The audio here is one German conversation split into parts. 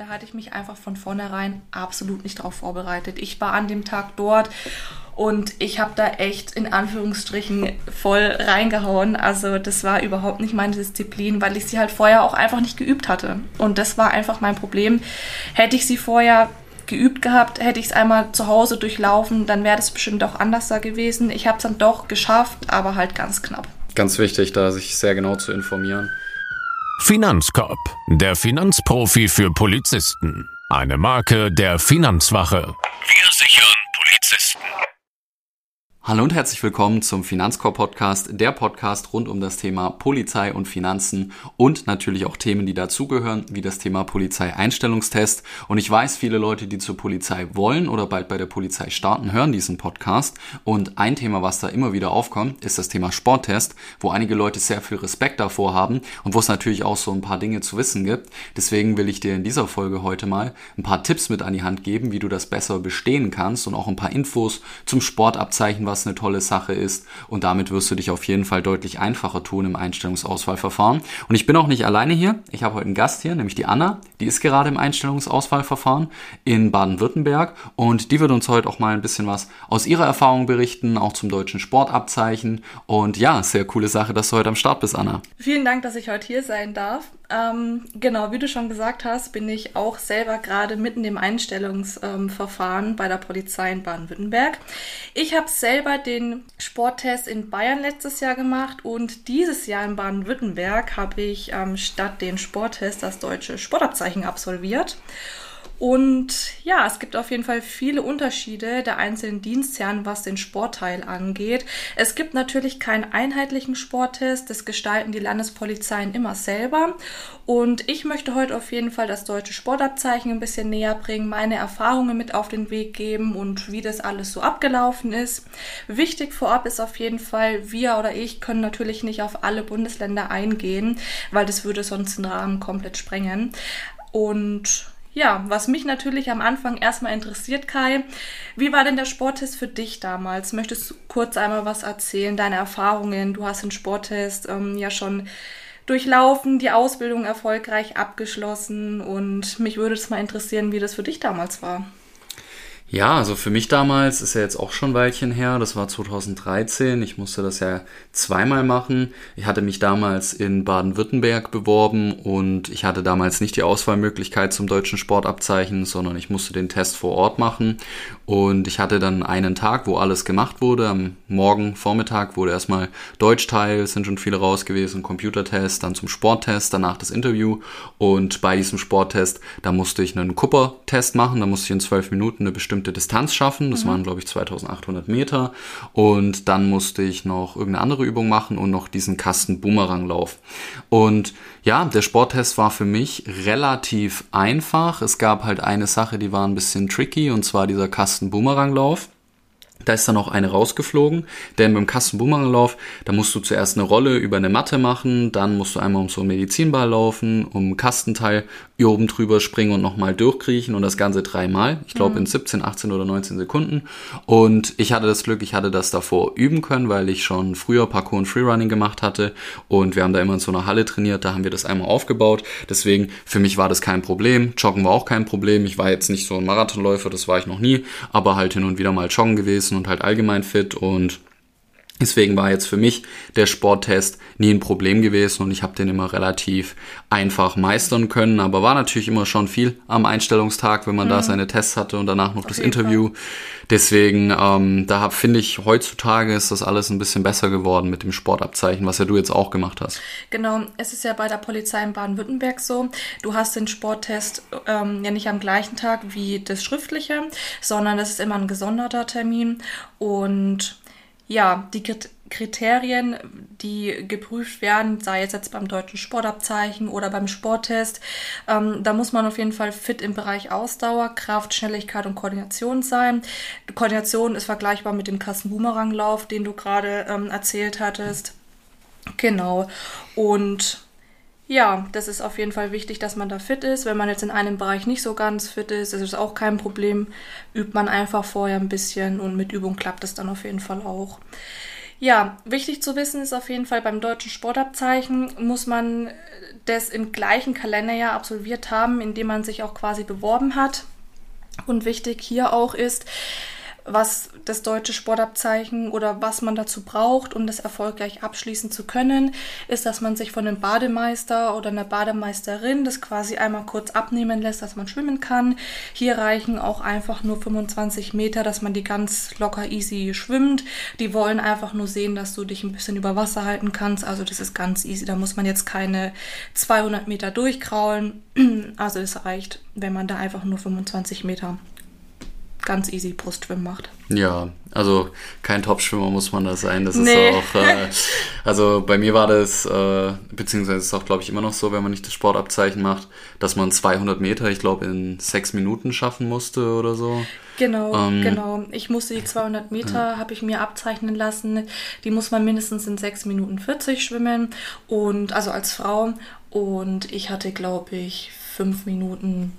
da hatte ich mich einfach von vornherein absolut nicht darauf vorbereitet. Ich war an dem Tag dort und ich habe da echt in Anführungsstrichen voll reingehauen. Also das war überhaupt nicht meine Disziplin, weil ich sie halt vorher auch einfach nicht geübt hatte. Und das war einfach mein Problem. Hätte ich sie vorher geübt gehabt, hätte ich es einmal zu Hause durchlaufen, dann wäre das bestimmt auch anders da gewesen. Ich habe es dann doch geschafft, aber halt ganz knapp. Ganz wichtig, da sich sehr genau zu informieren. Finanzkorb, der Finanzprofi für Polizisten. Eine Marke der Finanzwache. Wir sichern. Hallo und herzlich willkommen zum Finanzkorb Podcast, der Podcast rund um das Thema Polizei und Finanzen und natürlich auch Themen, die dazugehören, wie das Thema Polizeieinstellungstest. Und ich weiß, viele Leute, die zur Polizei wollen oder bald bei der Polizei starten, hören diesen Podcast. Und ein Thema, was da immer wieder aufkommt, ist das Thema Sporttest, wo einige Leute sehr viel Respekt davor haben und wo es natürlich auch so ein paar Dinge zu wissen gibt. Deswegen will ich dir in dieser Folge heute mal ein paar Tipps mit an die Hand geben, wie du das besser bestehen kannst und auch ein paar Infos zum Sportabzeichen, was eine tolle Sache ist. Und damit wirst du dich auf jeden Fall deutlich einfacher tun im Einstellungsauswahlverfahren. Und ich bin auch nicht alleine hier. Ich habe heute einen Gast hier, nämlich die Anna. Die ist gerade im Einstellungsauswahlverfahren in Baden-Württemberg. Und die wird uns heute auch mal ein bisschen was aus ihrer Erfahrung berichten, auch zum deutschen Sportabzeichen. Und ja, sehr coole Sache, dass du heute am Start bist, Anna. Vielen Dank, dass ich heute hier sein darf. Ähm, genau, wie du schon gesagt hast, bin ich auch selber gerade mitten im Einstellungsverfahren ähm, bei der Polizei in Baden-Württemberg. Ich habe selber den Sporttest in Bayern letztes Jahr gemacht und dieses Jahr in Baden-Württemberg habe ich ähm, statt den Sporttest das deutsche Sportabzeichen absolviert. Und ja, es gibt auf jeden Fall viele Unterschiede der einzelnen Dienstherren, was den Sportteil angeht. Es gibt natürlich keinen einheitlichen Sporttest, das gestalten die Landespolizeien immer selber. Und ich möchte heute auf jeden Fall das deutsche Sportabzeichen ein bisschen näher bringen, meine Erfahrungen mit auf den Weg geben und wie das alles so abgelaufen ist. Wichtig vorab ist auf jeden Fall, wir oder ich können natürlich nicht auf alle Bundesländer eingehen, weil das würde sonst den Rahmen komplett sprengen. Und ja, was mich natürlich am Anfang erstmal interessiert, Kai, wie war denn der Sporttest für dich damals? Möchtest du kurz einmal was erzählen, deine Erfahrungen? Du hast den Sporttest ähm, ja schon durchlaufen, die Ausbildung erfolgreich abgeschlossen und mich würde es mal interessieren, wie das für dich damals war. Ja, also für mich damals ist ja jetzt auch schon ein Weilchen her. Das war 2013. Ich musste das ja zweimal machen. Ich hatte mich damals in Baden-Württemberg beworben und ich hatte damals nicht die Auswahlmöglichkeit zum deutschen Sportabzeichen, sondern ich musste den Test vor Ort machen. Und ich hatte dann einen Tag, wo alles gemacht wurde. Am Morgen, Vormittag wurde erstmal Deutschteil, sind schon viele raus gewesen, Computertest, dann zum Sporttest, danach das Interview. Und bei diesem Sporttest, da musste ich einen Kupper-Test machen. Da musste ich in zwölf Minuten eine bestimmte bestimmte Distanz schaffen. Das mhm. waren, glaube ich, 2800 Meter. Und dann musste ich noch irgendeine andere Übung machen und noch diesen Kasten Boomeranglauf. Und ja, der Sporttest war für mich relativ einfach. Es gab halt eine Sache, die war ein bisschen tricky, und zwar dieser Kasten Boomeranglauf. Da ist dann auch eine rausgeflogen, denn beim Kastenbumeranglauf, da musst du zuerst eine Rolle über eine Matte machen, dann musst du einmal um so einen Medizinball laufen, um einen Kastenteil hier oben drüber springen und nochmal durchkriechen und das Ganze dreimal. Ich glaube mhm. in 17, 18 oder 19 Sekunden. Und ich hatte das Glück, ich hatte das davor üben können, weil ich schon früher Parkour und Freerunning gemacht hatte und wir haben da immer in so einer Halle trainiert, da haben wir das einmal aufgebaut. Deswegen, für mich war das kein Problem. Joggen war auch kein Problem. Ich war jetzt nicht so ein Marathonläufer, das war ich noch nie, aber halt hin und wieder mal joggen gewesen gewesen und halt allgemein fit und Deswegen war jetzt für mich der Sporttest nie ein Problem gewesen und ich habe den immer relativ einfach meistern können, aber war natürlich immer schon viel am Einstellungstag, wenn man mhm. da seine Tests hatte und danach noch Auf das Interview. Fall. Deswegen, ähm, da finde ich, heutzutage ist das alles ein bisschen besser geworden mit dem Sportabzeichen, was ja du jetzt auch gemacht hast. Genau, es ist ja bei der Polizei in Baden-Württemberg so, du hast den Sporttest ähm, ja nicht am gleichen Tag wie das schriftliche, sondern das ist immer ein gesonderter Termin und ja, die Kriterien, die geprüft werden, sei es jetzt beim deutschen Sportabzeichen oder beim Sporttest, ähm, da muss man auf jeden Fall fit im Bereich Ausdauer, Kraft, Schnelligkeit und Koordination sein. Die Koordination ist vergleichbar mit dem Kasten-Boomerang-Lauf, den du gerade ähm, erzählt hattest. Genau. Und ja, das ist auf jeden Fall wichtig, dass man da fit ist. Wenn man jetzt in einem Bereich nicht so ganz fit ist, ist es auch kein Problem. Übt man einfach vorher ein bisschen und mit Übung klappt es dann auf jeden Fall auch. Ja, wichtig zu wissen ist auf jeden Fall beim deutschen Sportabzeichen muss man das im gleichen Kalenderjahr absolviert haben, in dem man sich auch quasi beworben hat. Und wichtig hier auch ist, was das deutsche Sportabzeichen oder was man dazu braucht, um das erfolgreich abschließen zu können, ist, dass man sich von einem Bademeister oder einer Bademeisterin das quasi einmal kurz abnehmen lässt, dass man schwimmen kann. Hier reichen auch einfach nur 25 Meter, dass man die ganz locker easy schwimmt. Die wollen einfach nur sehen, dass du dich ein bisschen über Wasser halten kannst. Also das ist ganz easy. Da muss man jetzt keine 200 Meter durchkraulen. Also es reicht, wenn man da einfach nur 25 Meter ganz easy Brustschwimmen macht. Ja, also kein Topschwimmer muss man da sein. Das nee. ist auch, äh, also bei mir war das, äh, beziehungsweise ist es auch, glaube ich, immer noch so, wenn man nicht das Sportabzeichen macht, dass man 200 Meter, ich glaube, in sechs Minuten schaffen musste oder so. Genau, ähm, genau. Ich musste die 200 Meter, ja. habe ich mir abzeichnen lassen. Die muss man mindestens in sechs Minuten 40 schwimmen und also als Frau. Und ich hatte, glaube ich, fünf Minuten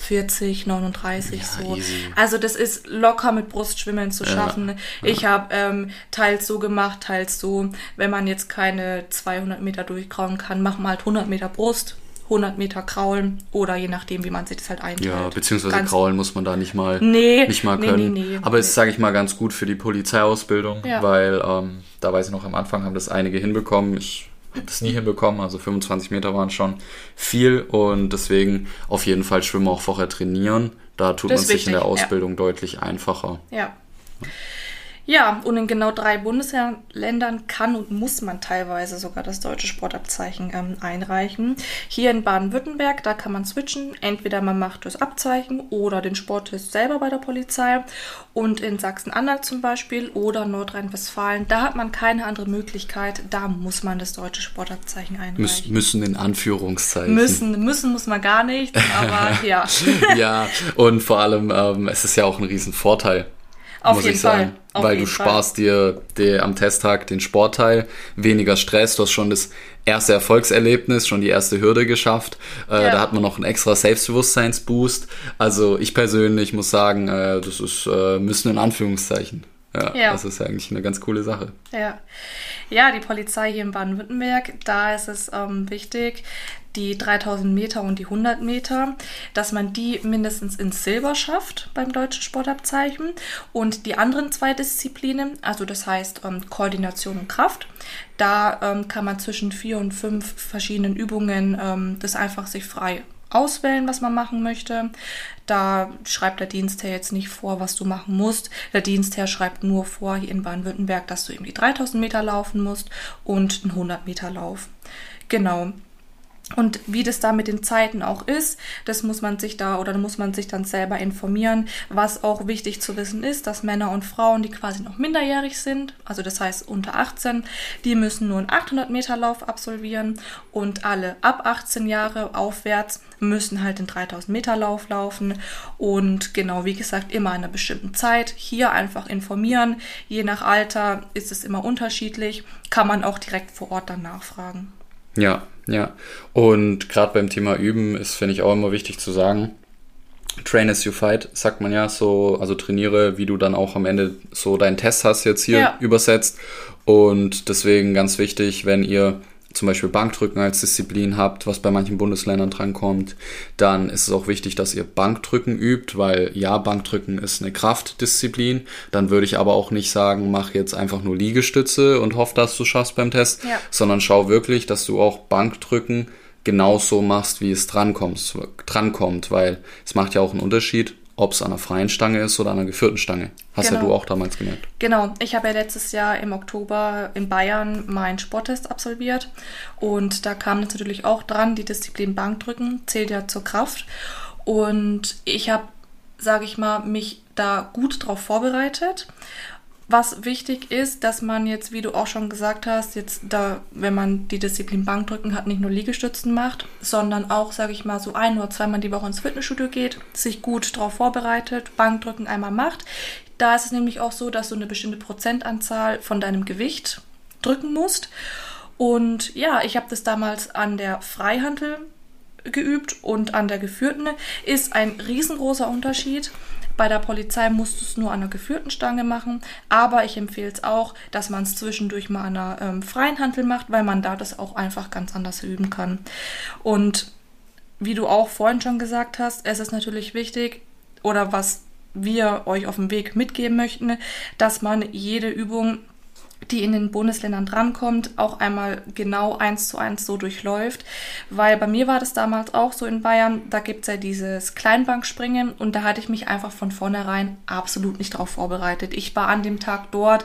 40, 39 ja, so. Easy. Also das ist locker mit Brustschwimmen zu schaffen. Ja, ja. Ich habe ähm, teils so gemacht, teils so. Wenn man jetzt keine 200 Meter durchkrauen kann, machen wir halt 100 Meter Brust. 100 Meter kraulen oder je nachdem, wie man sich das halt einteilt. Ja, beziehungsweise ganz kraulen muss man da nicht mal, nee, nicht mal können. Nee, nee, Aber es ist, sage ich mal, ganz gut für die Polizeiausbildung, weil ähm, da weiß ich noch, am Anfang haben das einige hinbekommen. Ich das nie hinbekommen. Also 25 Meter waren schon viel und deswegen auf jeden Fall Schwimmen auch vorher trainieren. Da tut das man sich in der Ausbildung ja. deutlich einfacher. Ja. Ja, und in genau drei Bundesländern kann und muss man teilweise sogar das deutsche Sportabzeichen ähm, einreichen. Hier in Baden-Württemberg, da kann man switchen. Entweder man macht das Abzeichen oder den Sporttest selber bei der Polizei. Und in Sachsen-Anhalt zum Beispiel oder Nordrhein-Westfalen, da hat man keine andere Möglichkeit. Da muss man das deutsche Sportabzeichen einreichen. Müs müssen in Anführungszeichen. Müssen, müssen muss man gar nicht, aber ja. ja, und vor allem, ähm, es ist ja auch ein Riesenvorteil auf muss jeden ich sagen. Fall. Auf weil du sparst dir die, am Testtag den Sportteil, weniger Stress, du hast schon das erste Erfolgserlebnis, schon die erste Hürde geschafft. Äh, ja. Da hat man noch einen extra Selbstbewusstseinsboost. Also ich persönlich muss sagen, äh, das ist äh, müssen in Anführungszeichen. Ja, ja, das ist eigentlich eine ganz coole Sache. Ja, ja die Polizei hier in Baden-Württemberg, da ist es ähm, wichtig, die 3000 Meter und die 100 Meter, dass man die mindestens in Silber schafft beim deutschen Sportabzeichen und die anderen zwei Disziplinen, also das heißt ähm, Koordination und Kraft, da ähm, kann man zwischen vier und fünf verschiedenen Übungen ähm, das einfach sich frei auswählen, was man machen möchte. Da schreibt der Dienstherr jetzt nicht vor, was du machen musst. Der Dienstherr schreibt nur vor, hier in Baden-Württemberg, dass du eben die 3000 Meter laufen musst und einen 100 Meter Lauf. Genau. Und wie das da mit den Zeiten auch ist, das muss man sich da oder muss man sich dann selber informieren. Was auch wichtig zu wissen ist, dass Männer und Frauen, die quasi noch minderjährig sind, also das heißt unter 18, die müssen nur einen 800 Meter Lauf absolvieren und alle ab 18 Jahre aufwärts müssen halt den 3000 Meter Lauf laufen und genau wie gesagt immer in einer bestimmten Zeit. Hier einfach informieren. Je nach Alter ist es immer unterschiedlich, kann man auch direkt vor Ort dann nachfragen. Ja, ja. Und gerade beim Thema Üben ist, finde ich, auch immer wichtig zu sagen, Train as you fight, sagt man ja so, also trainiere, wie du dann auch am Ende so deinen Test hast jetzt hier ja. übersetzt. Und deswegen ganz wichtig, wenn ihr zum Beispiel Bankdrücken als Disziplin habt, was bei manchen Bundesländern drankommt, dann ist es auch wichtig, dass ihr Bankdrücken übt, weil ja, Bankdrücken ist eine Kraftdisziplin. Dann würde ich aber auch nicht sagen, mach jetzt einfach nur Liegestütze und hoff, dass du schaffst beim Test, ja. sondern schau wirklich, dass du auch Bankdrücken genauso machst, wie es drankommt, drankommt, weil es macht ja auch einen Unterschied, ob es an einer freien Stange ist oder an einer geführten Stange. Hast genau. ja du auch damals gemerkt. Genau, ich habe ja letztes Jahr im Oktober in Bayern meinen Sporttest absolviert und da kam natürlich auch dran, die Disziplin Bankdrücken zählt ja zur Kraft und ich habe, sage ich mal, mich da gut drauf vorbereitet was wichtig ist, dass man jetzt, wie du auch schon gesagt hast, jetzt da, wenn man die Disziplin Bankdrücken hat, nicht nur Liegestützen macht, sondern auch, sage ich mal, so ein oder zweimal die Woche ins Fitnessstudio geht, sich gut darauf vorbereitet, Bankdrücken einmal macht. Da ist es nämlich auch so, dass du eine bestimmte Prozentanzahl von deinem Gewicht drücken musst. Und ja, ich habe das damals an der Freihandel geübt und an der geführten ist ein riesengroßer Unterschied Bei der Polizei musst du es nur an einer geführten Stange machen, aber ich empfehle es auch, dass man es zwischendurch mal an einer ähm, freien Handel macht, weil man da das auch einfach ganz anders üben kann. Und wie du auch vorhin schon gesagt hast, es ist natürlich wichtig, oder was wir euch auf dem Weg mitgeben möchten, dass man jede Übung die in den Bundesländern drankommt, auch einmal genau eins zu eins so durchläuft. Weil bei mir war das damals auch so in Bayern, da gibt es ja dieses Kleinbankspringen und da hatte ich mich einfach von vornherein absolut nicht drauf vorbereitet. Ich war an dem Tag dort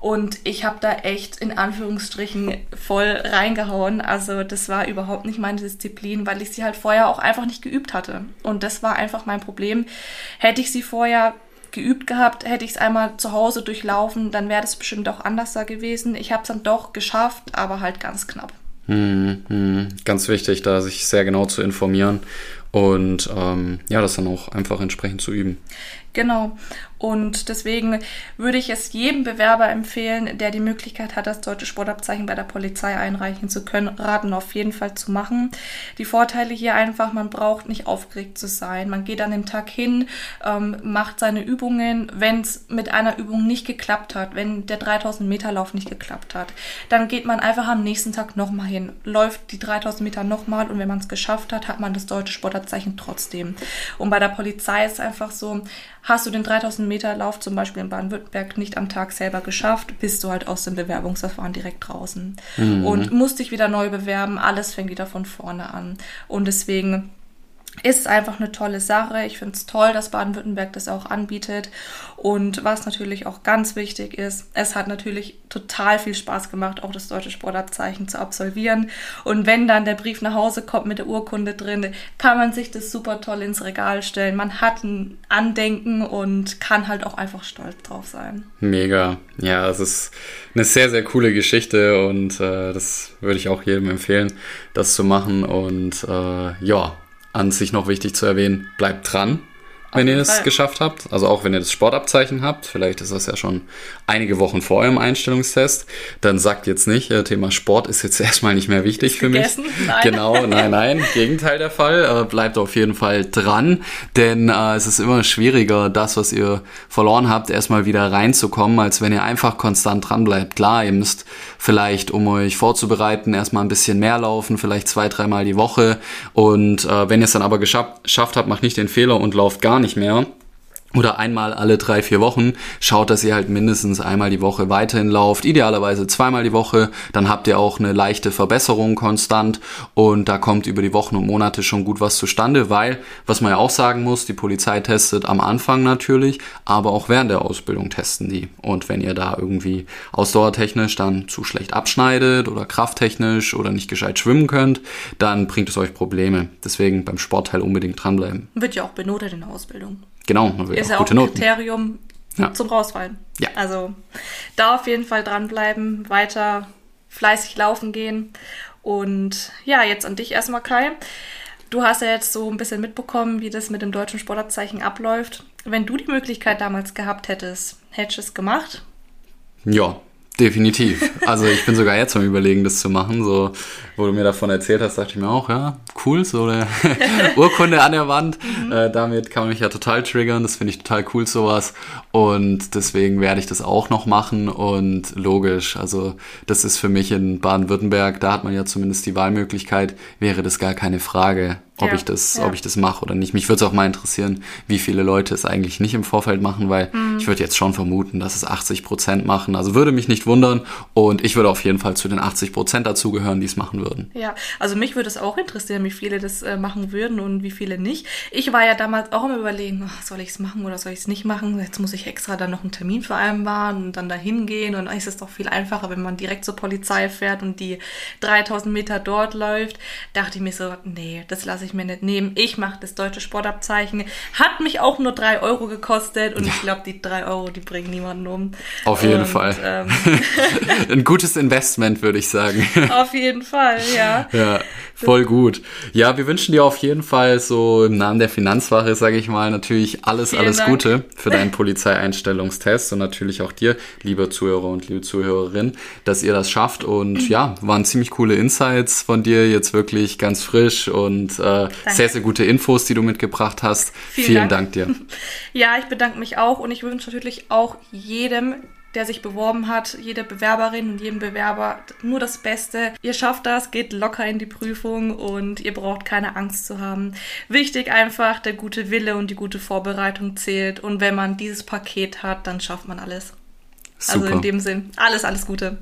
und ich habe da echt in Anführungsstrichen voll reingehauen. Also das war überhaupt nicht meine Disziplin, weil ich sie halt vorher auch einfach nicht geübt hatte. Und das war einfach mein Problem. Hätte ich sie vorher geübt gehabt, hätte ich es einmal zu Hause durchlaufen, dann wäre das bestimmt auch anders da gewesen. Ich habe es dann doch geschafft, aber halt ganz knapp. Hm, hm. Ganz wichtig, da sich sehr genau zu informieren und ähm, ja, das dann auch einfach entsprechend zu üben. Genau. Und deswegen würde ich es jedem Bewerber empfehlen, der die Möglichkeit hat, das deutsche Sportabzeichen bei der Polizei einreichen zu können, raten auf jeden Fall zu machen. Die Vorteile hier einfach, man braucht nicht aufgeregt zu sein. Man geht an dem Tag hin, ähm, macht seine Übungen. Wenn es mit einer Übung nicht geklappt hat, wenn der 3000 Meter Lauf nicht geklappt hat, dann geht man einfach am nächsten Tag nochmal hin, läuft die 3000 Meter nochmal und wenn man es geschafft hat, hat man das deutsche Sportabzeichen trotzdem. Und bei der Polizei ist es einfach so, Hast du den 3000 Meter Lauf zum Beispiel in Baden-Württemberg nicht am Tag selber geschafft, bist du halt aus dem Bewerbungsverfahren direkt draußen mhm. und musst dich wieder neu bewerben. Alles fängt wieder von vorne an. Und deswegen ist einfach eine tolle Sache. Ich finde es toll, dass Baden-Württemberg das auch anbietet. Und was natürlich auch ganz wichtig ist, es hat natürlich total viel Spaß gemacht, auch das deutsche Sportabzeichen zu absolvieren. Und wenn dann der Brief nach Hause kommt mit der Urkunde drin, kann man sich das super toll ins Regal stellen. Man hat ein Andenken und kann halt auch einfach stolz drauf sein. Mega. Ja, es ist eine sehr, sehr coole Geschichte und äh, das würde ich auch jedem empfehlen, das zu machen. Und äh, ja, an sich noch wichtig zu erwähnen, bleibt dran wenn ihr es geschafft habt. Also auch wenn ihr das Sportabzeichen habt, vielleicht ist das ja schon einige Wochen vor eurem Einstellungstest, dann sagt jetzt nicht, äh, Thema Sport ist jetzt erstmal nicht mehr wichtig für gegessen? mich. Nein. Genau, nein, nein, Gegenteil der Fall. Äh, bleibt auf jeden Fall dran, denn äh, es ist immer schwieriger, das, was ihr verloren habt, erstmal wieder reinzukommen, als wenn ihr einfach konstant dran bleibt. Klar, ihr müsst vielleicht, um euch vorzubereiten, erstmal ein bisschen mehr laufen, vielleicht zwei, dreimal die Woche. Und äh, wenn ihr es dann aber geschafft habt, macht nicht den Fehler und lauft gar nicht mehr oder einmal alle drei, vier Wochen. Schaut, dass ihr halt mindestens einmal die Woche weiterhin lauft. Idealerweise zweimal die Woche. Dann habt ihr auch eine leichte Verbesserung konstant. Und da kommt über die Wochen und Monate schon gut was zustande, weil, was man ja auch sagen muss, die Polizei testet am Anfang natürlich, aber auch während der Ausbildung testen die. Und wenn ihr da irgendwie ausdauertechnisch dann zu schlecht abschneidet oder krafttechnisch oder nicht gescheit schwimmen könnt, dann bringt es euch Probleme. Deswegen beim Sportteil unbedingt dranbleiben. Wird ja auch benotet in der Ausbildung. Genau, man will ist auch ja gute auch ein Kriterium ja. zum Rausfallen. Ja. Also da auf jeden Fall dranbleiben, weiter fleißig laufen gehen. Und ja, jetzt an dich erstmal, Kai. Du hast ja jetzt so ein bisschen mitbekommen, wie das mit dem deutschen Sportabzeichen abläuft. Wenn du die Möglichkeit damals gehabt hättest, hättest du es gemacht? Ja, Definitiv. Also ich bin sogar jetzt am überlegen, das zu machen. So, wo du mir davon erzählt hast, dachte ich mir auch, ja, cool, so eine Urkunde an der Wand. Mhm. Äh, damit kann man mich ja total triggern. Das finde ich total cool, sowas. Und deswegen werde ich das auch noch machen. Und logisch, also das ist für mich in Baden-Württemberg, da hat man ja zumindest die Wahlmöglichkeit, wäre das gar keine Frage ob ja, ich das, ja. ob ich das mache oder nicht. Mich würde es auch mal interessieren, wie viele Leute es eigentlich nicht im Vorfeld machen, weil mhm. ich würde jetzt schon vermuten, dass es 80 Prozent machen. Also würde mich nicht wundern und ich würde auf jeden Fall zu den 80 Prozent dazugehören, die es machen würden. Ja, also mich würde es auch interessieren, wie viele das äh, machen würden und wie viele nicht. Ich war ja damals auch immer überlegen, ach, soll ich es machen oder soll ich es nicht machen? Jetzt muss ich extra dann noch einen Termin vereinbaren und dann dahin gehen und ist es doch viel einfacher, wenn man direkt zur Polizei fährt und die 3000 Meter dort läuft. Dachte ich mir so, nee, das lasse ich ich mir nicht nehmen. Ich mache das deutsche Sportabzeichen. Hat mich auch nur drei Euro gekostet und ich glaube, die drei Euro, die bringen niemanden um. Auf jeden und, Fall. Ähm, Ein gutes Investment, würde ich sagen. Auf jeden Fall, ja. Ja, voll gut. Ja, wir wünschen dir auf jeden Fall so im Namen der Finanzwache, sage ich mal, natürlich alles, Vielen alles Dank. Gute für deinen Polizeieinstellungstest und natürlich auch dir, liebe Zuhörer und liebe Zuhörerin, dass ihr das schafft. Und ja, waren ziemlich coole Insights von dir, jetzt wirklich ganz frisch und äh, äh, sehr, sehr gute Infos, die du mitgebracht hast. Vielen, Vielen Dank. Dank dir. Ja, ich bedanke mich auch und ich wünsche natürlich auch jedem, der sich beworben hat, jede Bewerberin und jedem Bewerber nur das Beste. Ihr schafft das, geht locker in die Prüfung und ihr braucht keine Angst zu haben. Wichtig einfach, der gute Wille und die gute Vorbereitung zählt. Und wenn man dieses Paket hat, dann schafft man alles. Super. Also in dem Sinn, alles, alles Gute.